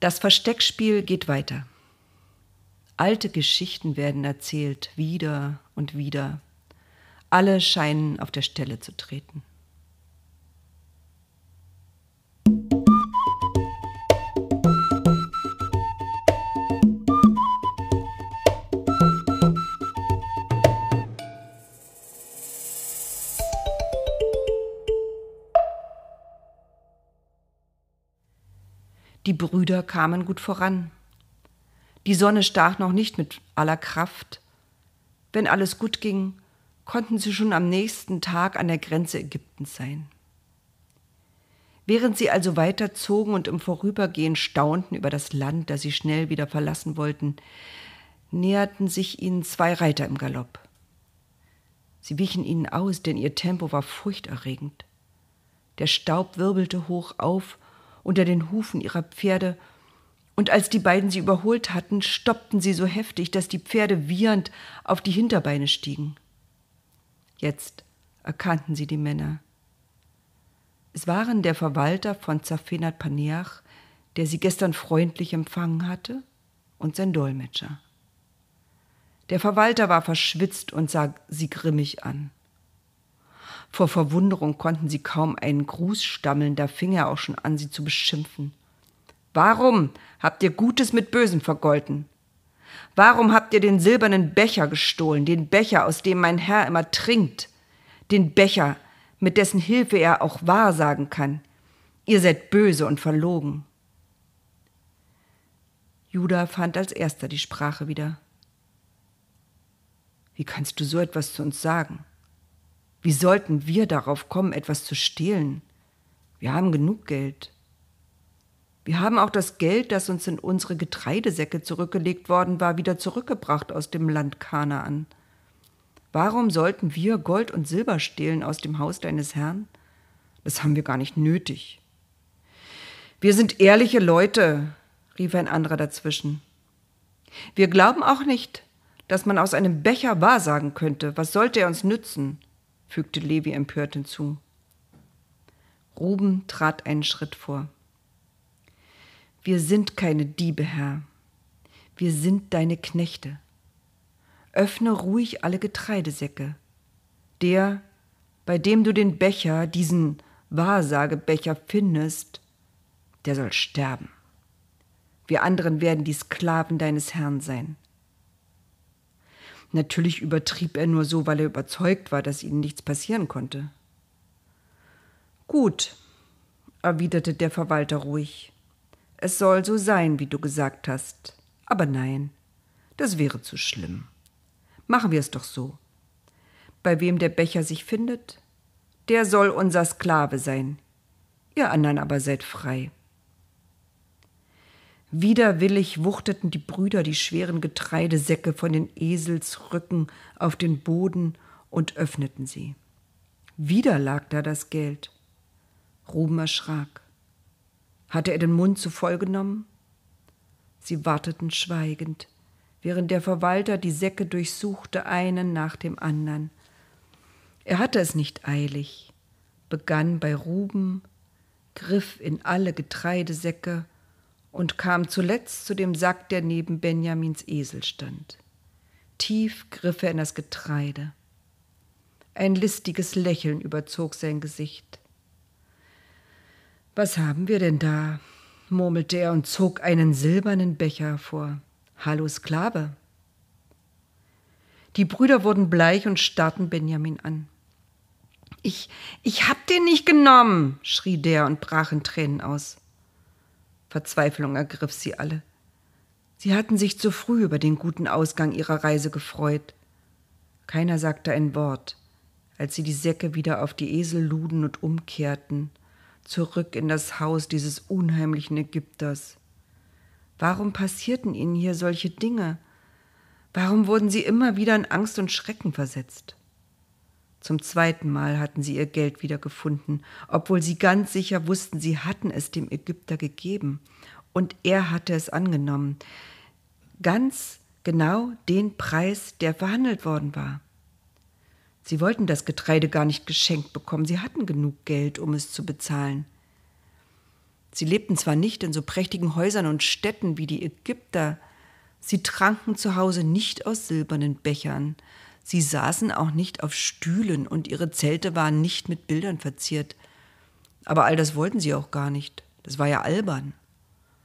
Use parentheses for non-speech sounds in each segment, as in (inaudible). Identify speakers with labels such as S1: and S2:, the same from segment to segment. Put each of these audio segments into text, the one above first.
S1: Das Versteckspiel geht weiter. Alte Geschichten werden erzählt, wieder und wieder. Alle scheinen auf der Stelle zu treten. Die Brüder kamen gut voran. Die Sonne stach noch nicht mit aller Kraft. Wenn alles gut ging, konnten sie schon am nächsten Tag an der Grenze Ägyptens sein. Während sie also weiterzogen und im Vorübergehen staunten über das Land, das sie schnell wieder verlassen wollten, näherten sich ihnen zwei Reiter im Galopp. Sie wichen ihnen aus, denn ihr Tempo war furchterregend. Der Staub wirbelte hoch auf unter den Hufen ihrer Pferde, und als die beiden sie überholt hatten, stoppten sie so heftig, dass die Pferde wiehernd auf die Hinterbeine stiegen. Jetzt erkannten sie die Männer. Es waren der Verwalter von Zafenat Paneach, der sie gestern freundlich empfangen hatte, und sein Dolmetscher. Der Verwalter war verschwitzt und sah sie grimmig an. Vor Verwunderung konnten sie kaum einen Gruß stammeln, da fing er auch schon an, sie zu beschimpfen. Warum habt ihr Gutes mit Bösem vergolten? Warum habt ihr den silbernen Becher gestohlen, den Becher, aus dem mein Herr immer trinkt, den Becher, mit dessen Hilfe er auch wahrsagen kann? Ihr seid böse und verlogen. Judah fand als erster die Sprache wieder. Wie kannst du so etwas zu uns sagen? Wie sollten wir darauf kommen, etwas zu stehlen? Wir haben genug Geld. Wir haben auch das Geld, das uns in unsere Getreidesäcke zurückgelegt worden war, wieder zurückgebracht aus dem Land Kanaan. Warum sollten wir Gold und Silber stehlen aus dem Haus deines Herrn? Das haben wir gar nicht nötig. Wir sind ehrliche Leute, rief ein anderer dazwischen. Wir glauben auch nicht, dass man aus einem Becher wahrsagen könnte. Was sollte er uns nützen? Fügte Levi empört hinzu. Ruben trat einen Schritt vor. Wir sind keine Diebe, Herr. Wir sind deine Knechte. Öffne ruhig alle Getreidesäcke. Der, bei dem du den Becher, diesen Wahrsagebecher findest, der soll sterben. Wir anderen werden die Sklaven deines Herrn sein. Natürlich übertrieb er nur so, weil er überzeugt war, dass ihnen nichts passieren konnte. Gut, erwiderte der Verwalter ruhig. Es soll so sein, wie du gesagt hast. Aber nein, das wäre zu schlimm. Machen wir es doch so. Bei wem der Becher sich findet, der soll unser Sklave sein. Ihr anderen aber seid frei. Widerwillig wuchteten die Brüder die schweren Getreidesäcke von den Eselsrücken auf den Boden und öffneten sie. Wieder lag da das Geld. Ruben erschrak. Hatte er den Mund zu voll genommen? Sie warteten schweigend, während der Verwalter die Säcke durchsuchte, einen nach dem anderen. Er hatte es nicht eilig, begann bei Ruben, griff in alle Getreidesäcke und kam zuletzt zu dem Sack, der neben Benjamins Esel stand. Tief griff er in das Getreide. Ein listiges Lächeln überzog sein Gesicht. Was haben wir denn da? murmelte er und zog einen silbernen Becher hervor. Hallo Sklave. Die Brüder wurden bleich und starrten Benjamin an. Ich, ich hab den nicht genommen, schrie der und brach in Tränen aus. Verzweiflung ergriff sie alle. Sie hatten sich zu früh über den guten Ausgang ihrer Reise gefreut. Keiner sagte ein Wort, als sie die Säcke wieder auf die Esel luden und umkehrten, zurück in das Haus dieses unheimlichen Ägypters. Warum passierten ihnen hier solche Dinge? Warum wurden sie immer wieder in Angst und Schrecken versetzt? Zum zweiten Mal hatten sie ihr Geld wiedergefunden, obwohl sie ganz sicher wussten, sie hatten es dem Ägypter gegeben. Und er hatte es angenommen. Ganz genau den Preis, der verhandelt worden war. Sie wollten das Getreide gar nicht geschenkt bekommen, sie hatten genug Geld, um es zu bezahlen. Sie lebten zwar nicht in so prächtigen Häusern und Städten wie die Ägypter, sie tranken zu Hause nicht aus silbernen Bechern, sie saßen auch nicht auf Stühlen und ihre Zelte waren nicht mit Bildern verziert. Aber all das wollten sie auch gar nicht. Das war ja albern.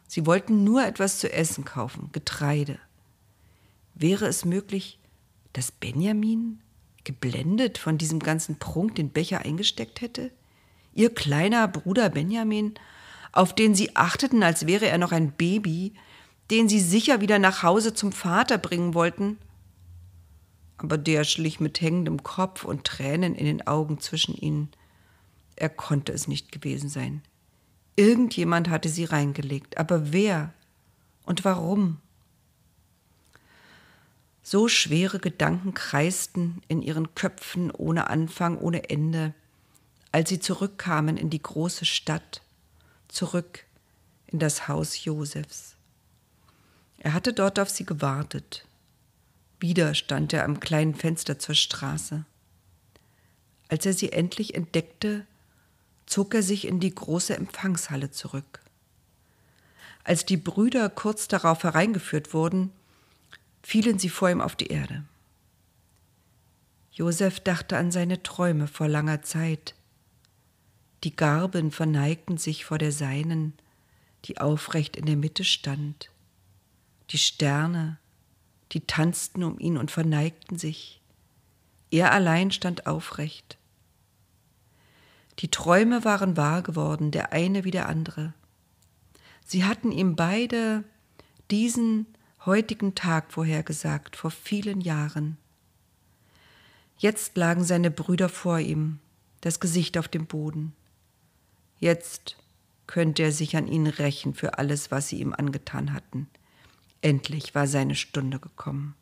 S1: Sie wollten nur etwas zu essen kaufen, Getreide. Wäre es möglich, dass Benjamin, geblendet von diesem ganzen Prunk, den Becher eingesteckt hätte? Ihr kleiner Bruder Benjamin, auf den sie achteten, als wäre er noch ein Baby, den sie sicher wieder nach Hause zum Vater bringen wollten. Aber der schlich mit hängendem Kopf und Tränen in den Augen zwischen ihnen. Er konnte es nicht gewesen sein. Irgendjemand hatte sie reingelegt, aber wer und warum? So schwere Gedanken kreisten in ihren Köpfen ohne Anfang, ohne Ende, als sie zurückkamen in die große Stadt, zurück in das Haus Josefs. Er hatte dort auf sie gewartet. Wieder stand er am kleinen Fenster zur Straße. Als er sie endlich entdeckte, zog er sich in die große Empfangshalle zurück. Als die Brüder kurz darauf hereingeführt wurden, fielen sie vor ihm auf die Erde. Josef dachte an seine Träume vor langer Zeit. Die Garben verneigten sich vor der seinen, die aufrecht in der Mitte stand. Die Sterne, die tanzten um ihn und verneigten sich. Er allein stand aufrecht. Die Träume waren wahr geworden, der eine wie der andere. Sie hatten ihm beide diesen heutigen Tag vorhergesagt, vor vielen Jahren. Jetzt lagen seine Brüder vor ihm, das Gesicht auf dem Boden. Jetzt könnte er sich an ihnen rächen für alles, was sie ihm angetan hatten. Endlich war seine Stunde gekommen.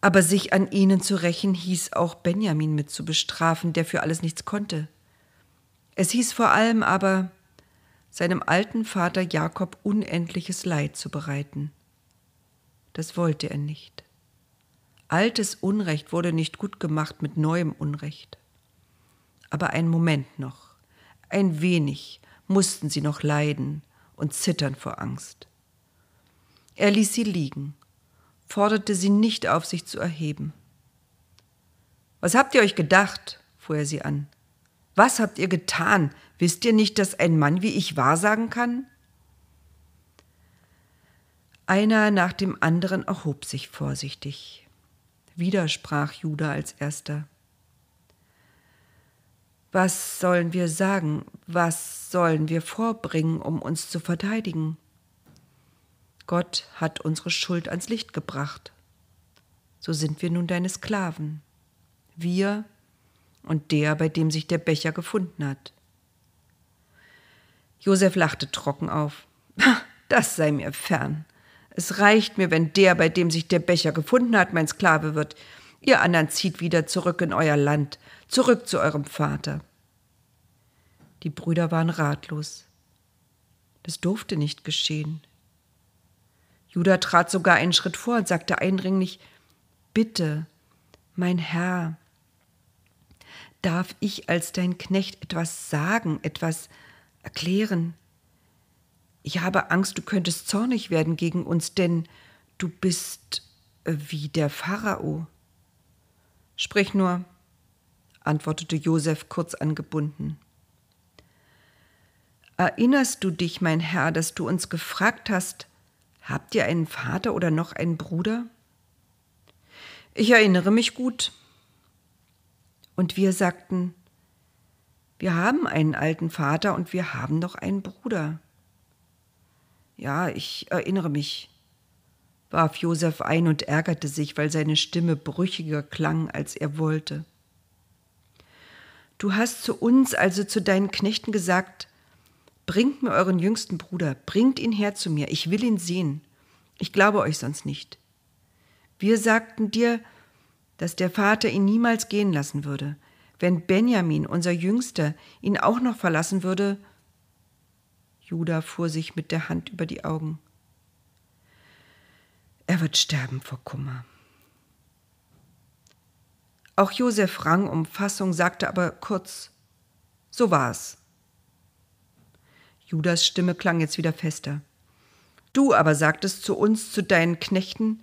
S1: Aber sich an ihnen zu rächen hieß auch Benjamin mit zu bestrafen, der für alles nichts konnte. Es hieß vor allem aber, seinem alten Vater Jakob unendliches Leid zu bereiten. Das wollte er nicht. Altes Unrecht wurde nicht gut gemacht mit neuem Unrecht. Aber einen Moment noch, ein wenig mussten sie noch leiden und zittern vor Angst. Er ließ sie liegen forderte sie nicht auf, sich zu erheben. Was habt ihr euch gedacht? fuhr er sie an. Was habt ihr getan? Wisst ihr nicht, dass ein Mann wie ich wahrsagen kann? Einer nach dem anderen erhob sich vorsichtig. Wieder sprach Judah als erster. Was sollen wir sagen? Was sollen wir vorbringen, um uns zu verteidigen? Gott hat unsere Schuld ans Licht gebracht. So sind wir nun deine Sklaven. Wir und der, bei dem sich der Becher gefunden hat. Josef lachte trocken auf. (laughs) Das sei mir fern. Es reicht mir, wenn der, bei dem sich der Becher gefunden hat, mein Sklave wird. Ihr anderen zieht wieder zurück in euer Land, zurück zu eurem Vater. Die Brüder waren ratlos. Das durfte nicht geschehen. Judah trat sogar einen Schritt vor und sagte eindringlich, Bitte, mein Herr, darf ich als dein Knecht etwas sagen, etwas erklären? Ich habe Angst, du könntest zornig werden gegen uns, denn du bist äh, wie der Pharao. Sprich nur, antwortete Josef kurz angebunden. Erinnerst du dich, mein Herr, dass du uns gefragt hast, Habt ihr einen Vater oder noch einen Bruder? Ich erinnere mich gut. Und wir sagten, wir haben einen alten Vater und wir haben noch einen Bruder. Ja, ich erinnere mich, warf Josef ein und ärgerte sich, weil seine Stimme brüchiger klang, als er wollte. Du hast zu uns, also zu deinen Knechten gesagt, Bringt mir euren jüngsten Bruder, bringt ihn her zu mir, ich will ihn sehen. Ich glaube euch sonst nicht. Wir sagten dir, dass der Vater ihn niemals gehen lassen würde. Wenn Benjamin, unser Jüngster, ihn auch noch verlassen würde. Judah fuhr sich mit der Hand über die Augen. Er wird sterben vor Kummer. Auch Josef rang um Fassung, sagte aber kurz: So war's. Judas Stimme klang jetzt wieder fester. Du aber sagtest zu uns, zu deinen Knechten,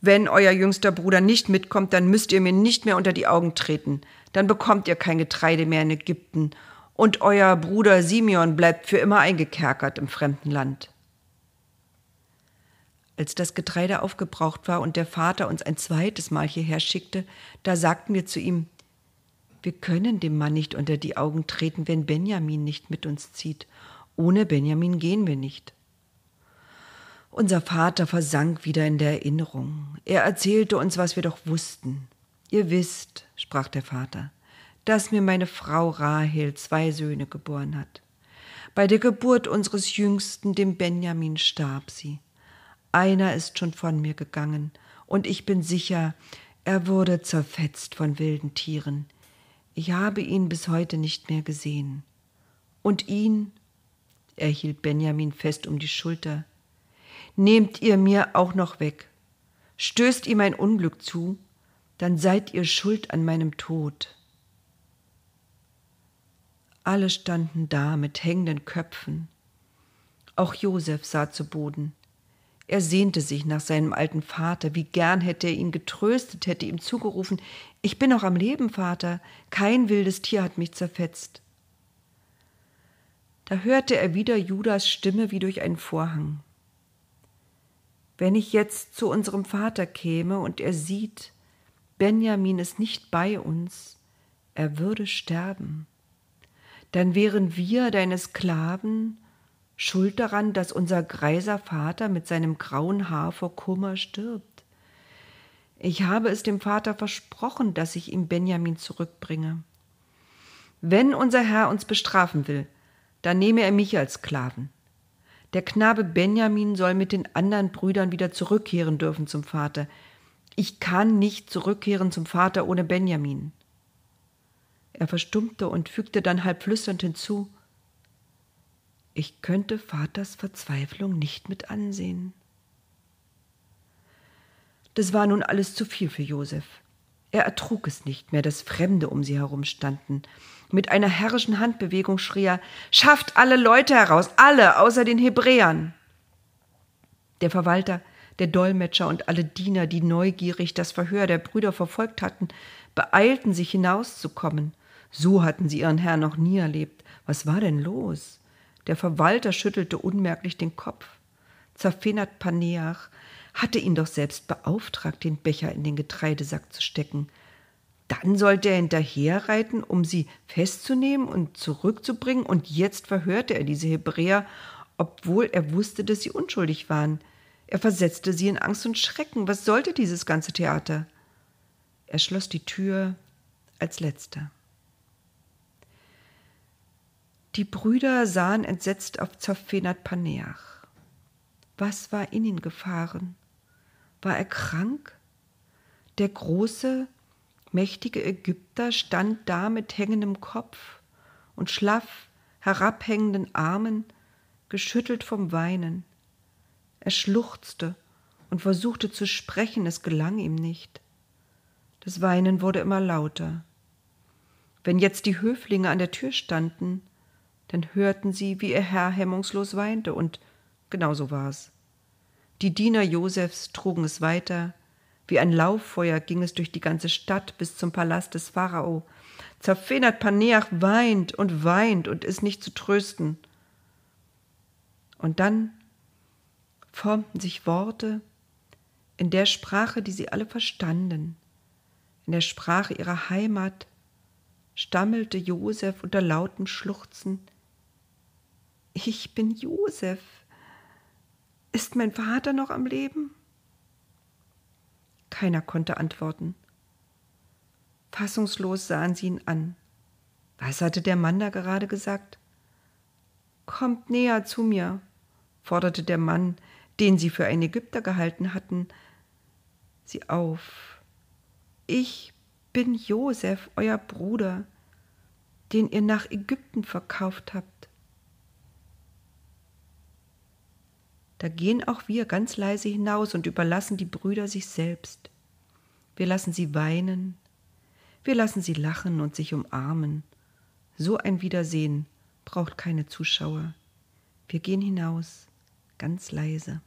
S1: wenn euer jüngster Bruder nicht mitkommt, dann müsst ihr mir nicht mehr unter die Augen treten. Dann bekommt ihr kein Getreide mehr in Ägypten. Und euer Bruder Simeon bleibt für immer eingekerkert im fremden Land. Als das Getreide aufgebraucht war und der Vater uns ein zweites Mal hierher schickte, da sagten wir zu ihm, wir können dem Mann nicht unter die Augen treten, wenn Benjamin nicht mit uns zieht. Ohne Benjamin gehen wir nicht. Unser Vater versank wieder in der Erinnerung. Er erzählte uns, was wir doch wussten. Ihr wisst, sprach der Vater, dass mir meine Frau Rahel zwei Söhne geboren hat. Bei der Geburt unseres Jüngsten, dem Benjamin, starb sie. Einer ist schon von mir gegangen, und ich bin sicher, er wurde zerfetzt von wilden Tieren. Ich habe ihn bis heute nicht mehr gesehen. Und ihn, er hielt Benjamin fest um die Schulter, nehmt ihr mir auch noch weg. Stößt ihm ein Unglück zu, dann seid ihr schuld an meinem Tod. Alle standen da mit hängenden Köpfen. Auch Josef sah zu Boden. Er sehnte sich nach seinem alten Vater, wie gern hätte er ihn getröstet, hätte ihm zugerufen Ich bin noch am Leben, Vater, kein wildes Tier hat mich zerfetzt. Da hörte er wieder Judas Stimme wie durch einen Vorhang. Wenn ich jetzt zu unserem Vater käme und er sieht, Benjamin ist nicht bei uns, er würde sterben, dann wären wir, deine Sklaven, schuld daran, dass unser greiser Vater mit seinem grauen Haar vor Kummer stirbt. Ich habe es dem Vater versprochen, dass ich ihm Benjamin zurückbringe. Wenn unser Herr uns bestrafen will, dann nehme er mich als Sklaven. Der Knabe Benjamin soll mit den anderen Brüdern wieder zurückkehren dürfen zum Vater. Ich kann nicht zurückkehren zum Vater ohne Benjamin. Er verstummte und fügte dann halb flüsternd hinzu Ich könnte Vaters Verzweiflung nicht mit ansehen. Das war nun alles zu viel für Josef. Er ertrug es nicht mehr, dass Fremde um sie herum standen, mit einer herrischen Handbewegung schrie er, Schafft alle Leute heraus, alle, außer den Hebräern. Der Verwalter, der Dolmetscher und alle Diener, die neugierig das Verhör der Brüder verfolgt hatten, beeilten sich hinauszukommen. So hatten sie ihren Herrn noch nie erlebt. Was war denn los? Der Verwalter schüttelte unmerklich den Kopf. Zerfenat Paneach hatte ihn doch selbst beauftragt, den Becher in den Getreidesack zu stecken. Dann sollte er hinterherreiten, um sie festzunehmen und zurückzubringen, und jetzt verhörte er diese Hebräer, obwohl er wusste, dass sie unschuldig waren. Er versetzte sie in Angst und Schrecken. Was sollte dieses ganze Theater? Er schloss die Tür als letzter. Die Brüder sahen entsetzt auf Zophenat Paneach. Was war in ihn gefahren? War er krank? Der große, mächtige Ägypter stand da mit hängendem Kopf und schlaff herabhängenden Armen, geschüttelt vom Weinen. Er schluchzte und versuchte zu sprechen, es gelang ihm nicht. Das Weinen wurde immer lauter. Wenn jetzt die Höflinge an der Tür standen, dann hörten sie, wie ihr Herr hemmungslos weinte, und genau so war's. Die Diener Josefs trugen es weiter, wie ein Lauffeuer ging es durch die ganze Stadt bis zum Palast des Pharao. Zerfenert Paneach weint und weint und ist nicht zu trösten. Und dann formten sich Worte in der Sprache, die sie alle verstanden, in der Sprache ihrer Heimat, stammelte Josef unter lautem Schluchzen Ich bin Josef. Ist mein Vater noch am Leben? Keiner konnte antworten. Fassungslos sahen sie ihn an. Was hatte der Mann da gerade gesagt? Kommt näher zu mir, forderte der Mann, den sie für einen Ägypter gehalten hatten, sie auf. Ich bin Josef, euer Bruder, den ihr nach Ägypten verkauft habt. Da gehen auch wir ganz leise hinaus und überlassen die Brüder sich selbst. Wir lassen sie weinen, wir lassen sie lachen und sich umarmen. So ein Wiedersehen braucht keine Zuschauer. Wir gehen hinaus, ganz leise.